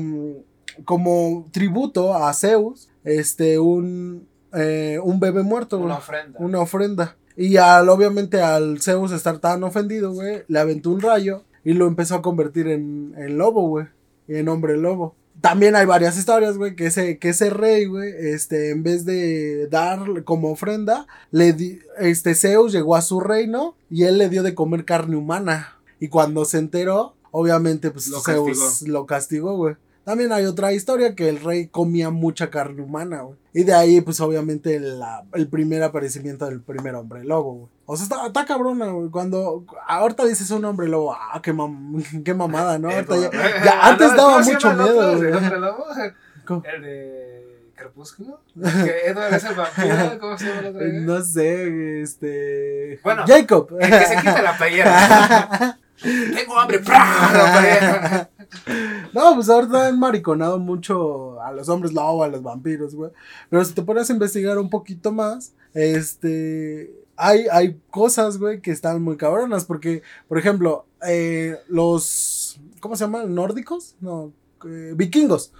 como tributo a Zeus, este, un, eh, un bebé muerto, Una ofrenda. Una ofrenda. Y al, obviamente al Zeus estar tan ofendido, güey, le aventó un rayo y lo empezó a convertir en, en lobo, güey. En hombre lobo también hay varias historias, güey, que ese, que ese rey, güey, este, en vez de dar como ofrenda, le di, este, Zeus llegó a su reino y él le dio de comer carne humana. Y cuando se enteró, obviamente, pues Lo castigó. lo castigó, güey. También hay otra historia que el rey comía mucha carne humana, güey. Y de ahí, pues obviamente, la- el primer aparecimiento del primer hombre lobo, güey. O sea, está, está cabrona, güey. Cuando ahorita dices un hombre lobo, ah, qué, mam- qué mamada, ¿no? Ahorita ya, ya antes no, daba ¿cómo se mucho miedo, güey. ¿El hombre lobo? ¿Cómo? El de Crepúsculo. Que Edward es el vampiro. ¿Cómo se llama el otro? güey? No sé, este. Bueno. Jacob. El que se quita la playera. Tengo hambre. ¡Pra! La playera. No, pues ahorita han mariconado mucho a los hombres lobo, a los vampiros, güey. Pero si te pones a investigar un poquito más, este. Hay, hay cosas, güey, que están muy cabronas. Porque, por ejemplo, eh, los. ¿Cómo se llaman? ¿Nórdicos? No. eh, vikingos.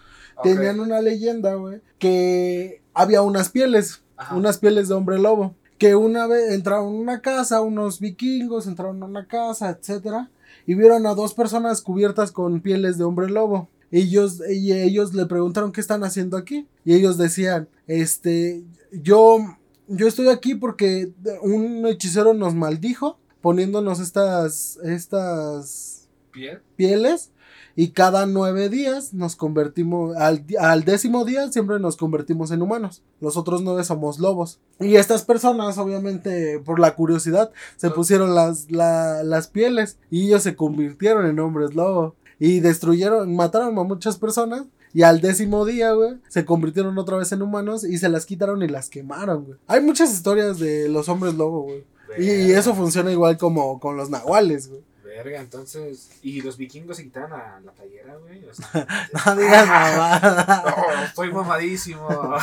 Tenían una leyenda, güey, que había unas pieles. Ajá. unas pieles de hombre lobo. Que una vez entraron a una casa, unos vikingos entraron a una casa, etcétera, y vieron a dos personas cubiertas con pieles de hombre lobo. Ellos, y ellos le preguntaron qué están haciendo aquí. Y ellos decían, este, yo, yo estoy aquí porque un hechicero nos maldijo poniéndonos estas, estas ¿Piel? pieles y cada nueve días nos convertimos, al, al décimo día siempre nos convertimos en humanos. Los otros nueve somos lobos. Y estas personas, obviamente, por la curiosidad, se pusieron las, la- las pieles y ellos se convirtieron en hombres lobo. Y destruyeron, mataron a muchas personas. Y al décimo día, güey, se convirtieron otra vez en humanos y se las quitaron y las quemaron, güey. Hay muchas historias de los hombres lobo, güey. Y, y eso funciona igual como con los nahuales, güey. Verga, entonces. ¿Y los vikingos se quitaron a la playera, güey? O sea, No digas mamada. no, estoy mamadísimo.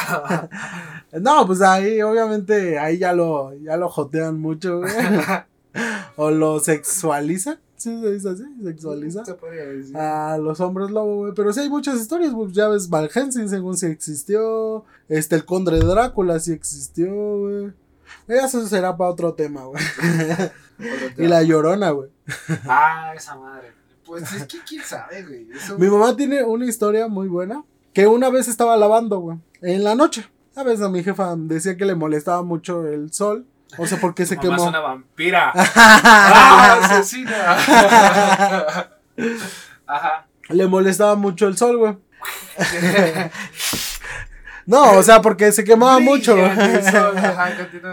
No, pues ahí obviamente ahí ya lo ya lo jotean mucho, güey. O lo sexualizan. Sí, se dice así, sexualiza. Se podría decir. A los hombres lobo, güey. Pero sí hay muchas historias, güey. Ya ves, Van Helsing según si existió. Este, el conde Drácula sí existió, güey. Eso será para otro tema, güey. Y la llorona, güey. Ah, esa madre. Pues es que quién sabe, güey. Eso- Mi mamá tiene una historia muy buena. Que una vez estaba lavando, güey. En la noche. A veces a mi jefa decía que le molestaba mucho el sol. O sea, porque se mamá quemó. es una vampira. ¡Ah, asesina! Ajá. Le molestaba mucho el sol, güey. No, o sea, porque se quemaba mucho, güey.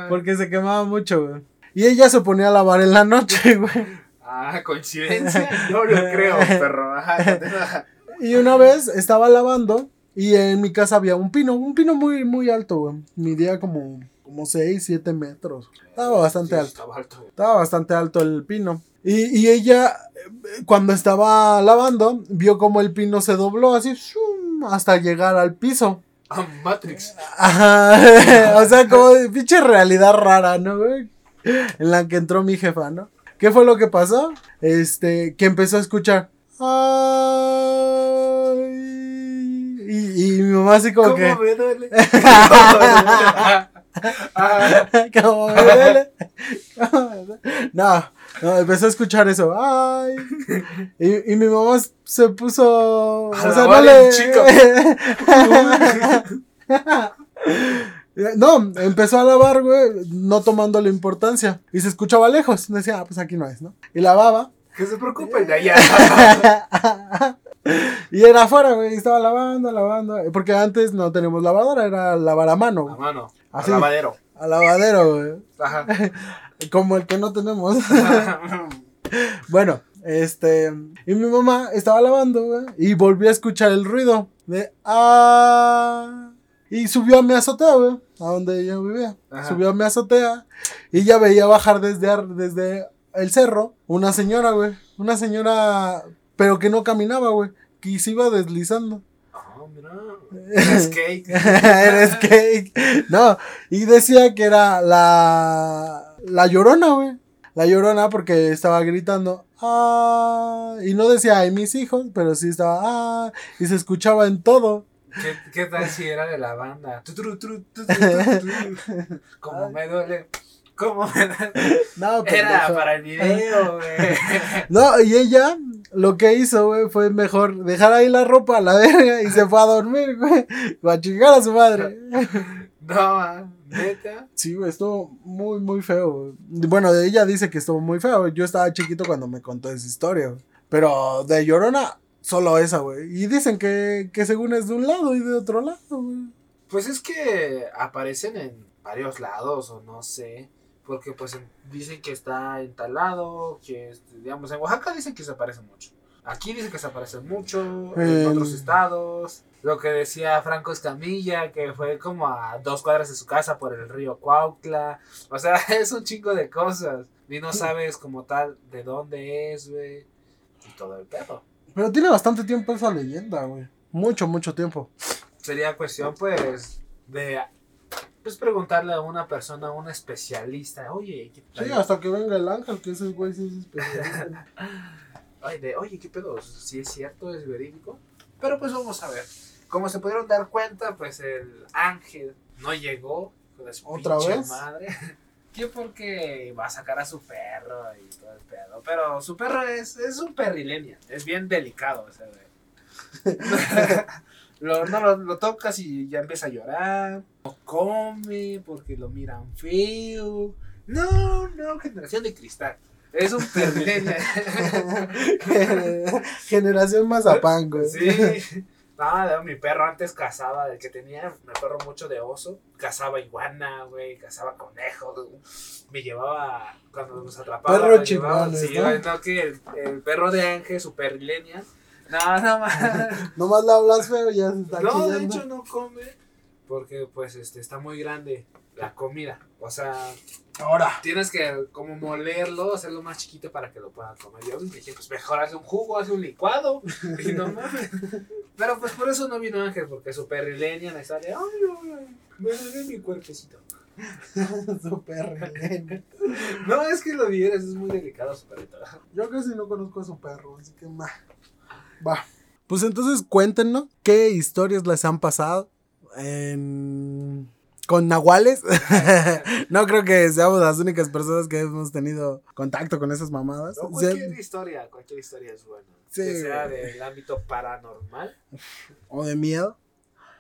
Porque se quemaba mucho, güey. Y ella se ponía a lavar en la noche, güey. Ah, coincidencia. No lo creo, perro. Ajá. Y una vez estaba lavando y en mi casa había un pino, un pino muy, muy alto, güey. Midía como, como 6, 7 metros. Estaba bastante Sí, alto. Estaba alto. Estaba bastante alto el pino. Y, y ella, eh, cuando estaba lavando, vio como el pino se dobló así ¡shum! hasta llegar al piso. Ah, Matrix. Ajá. o sea, como pinche realidad rara, ¿no, güey? En la que entró mi jefa, ¿no? ¿Qué fue lo que pasó? Este, que empezó a escuchar. "Ay", Y, y mi mamá así como ¿Cómo que. me duele? Como me duele. no, no, empezó a escuchar eso. Ay. Y, y mi mamá se puso. A o sea, no le. chico. No, empezó a lavar, güey, no tomándole importancia. Y se escuchaba lejos. Decía, ah, pues aquí no es, ¿no? Y lavaba. Que se preocupen de allá. y era afuera, güey. y Estaba lavando, lavando. Porque antes no teníamos lavadora, era lavar a mano, A mano. Así. lavadero. A lavadero, güey. Ajá. Como el que no tenemos. bueno, este. Y mi mamá estaba lavando, güey. Y volvió a escuchar el ruido de. Ah. Y subió a mi azotea, güey. A donde ella vivía. Ajá. Subió a mi azotea. Y ya veía bajar desde, ar- desde el cerro una señora, güey. Una señora. Pero que no caminaba, güey. Que se iba deslizando. Ah, mira. Es cake. Eres cake. No, y decía que era la. La llorona, güey. La llorona porque estaba gritando. Ah, y no decía ay mis hijos, pero sí estaba. Ah, y se escuchaba en todo. ¿Qué, ¿Qué tal si era de la banda? Como me duele. ¿Cómo me duele? No, Era para el video, güey. No, y ella lo que hizo, güey, fue mejor dejar ahí la ropa a la verga y se fue a dormir, güey. A chingar a su madre. No, Neta. Sí, güey, estuvo muy, muy feo. güey. Bueno, ella dice que estuvo muy feo. Yo estaba chiquito cuando me contó esa historia. güey. Pero de Llorona, solo esa, güey. Y dicen que, que según es de un lado y de otro lado, güey. Pues es que aparecen en varios lados, o no sé. Porque pues en- dicen que está en tal lado, que digamos en Oaxaca dicen que se aparecen mucho. Aquí dicen que se aparecen mucho, en En- otros estados. Lo que decía Franco Escamilla, que fue como a dos cuadras de su casa por el río Cuautla. O sea, es un chingo de cosas. Y no sabes como tal de dónde es, güey. Y todo el pedo. Pero tiene bastante tiempo esa leyenda, güey. Mucho, mucho tiempo. sería cuestión pues de pues preguntarle a una persona, a un especialista, oye, ¿qué Sí, hasta que venga el ángel, que ese güey sí es especialista. Ay, de, oye, ¿qué pedo? ¿Si es cierto? ¿Es verídico? Pero pues vamos a ver. Como se pudieron dar cuenta, pues el ángel no llegó. su ¿Otra vez? Madre. Que porque va a sacar a su perro y todo el pedo. Pero su perro es, es un perrilenia. Es bien delicado ese güey. lo, no, lo, lo tocas y ya empieza a llorar. No come porque lo miran feo. No, no, generación de cristal. Es un perrilenia. Generación Mazapán, güey. Sí. No, mi perro antes cazaba, el que tenía, mi perro mucho de oso, cazaba iguana, güey, cazaba conejos, me llevaba, cuando nos atrapaba, Perro me chingón, sí, ¿no? no, que el, el perro de Ángel, super millennial, no, no más, Nomás le hablas feo y ya se está no, de hecho no come, porque pues este, está muy grande la comida, o sea, Ahora. tienes que como molerlo, hacerlo más chiquito para que lo puedan comer. Yo dije, pues mejor hace un jugo, hace un licuado. Y no mames. Pero pues por eso no vino Ángel, porque su perrileña me sale, ay, ay, ay, me duele mi cuerpecito. Super relene. No, es que lo vieras, es muy delicado su perrito. Yo casi no conozco a su perro, así que ma. Va. Pues entonces cuéntenos qué historias les han pasado en... con nahuales. no creo que seamos las únicas personas que hemos tenido contacto con esas mamadas. No, O sea, cualquier historia, cualquier historia es buena. Sí, que sea güey. del ámbito paranormal, o de miedo.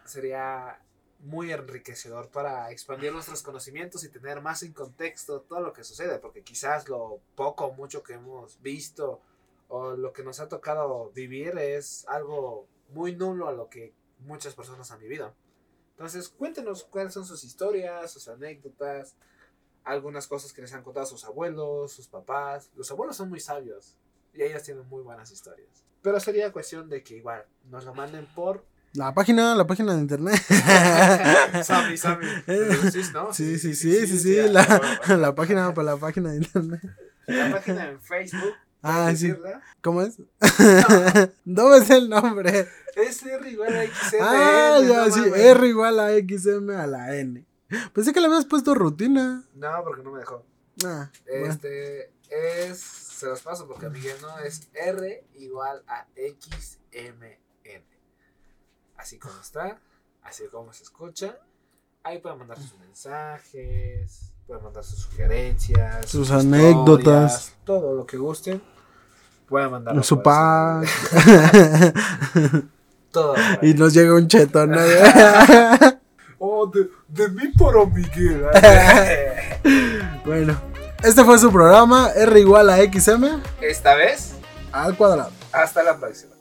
sería muy enriquecedor para expandir nuestros conocimientos y tener más en contexto todo lo que sucede, porque quizás lo poco o mucho que hemos visto o lo que nos ha tocado vivir es algo muy nulo a lo que muchas personas han vivido. Entonces, cuéntenos cuáles son sus historias, sus anécdotas, algunas cosas que les han contado sus abuelos, sus papás. Los abuelos son muy sabios y ellos tienen muy buenas historias. Pero sería cuestión de que igual nos lo manden por La página, la página de internet. Sammy, Sammy. Sí, ¿no? Sí, sí, sí, sí, sí, la, la página, por la página de internet. La página en Facebook. Ah, ¿puedes sí. decirla? ¿Cómo es? No es el nombre. Es R igual a XM. Ah, ya, sí, mames. R igual a XM a la N. Pensé que le habías puesto rutina. No, porque no me dejó. Ah, bueno. Este es. Se los paso porque Miguel no es R igual a XMN. Así como está, así como se escucha. Ahí pueden mandar sus mensajes, pueden mandar sus sugerencias, Sus anécdotas. todo lo que gusten. Pueden mandarlo. Su pack. Todo. y nos llega un chetón. ¿no? Oh, de, de mí para Miguel. bueno, este fue su programa. R igual a XM Esta vez, al cuadrado. hasta la próxima.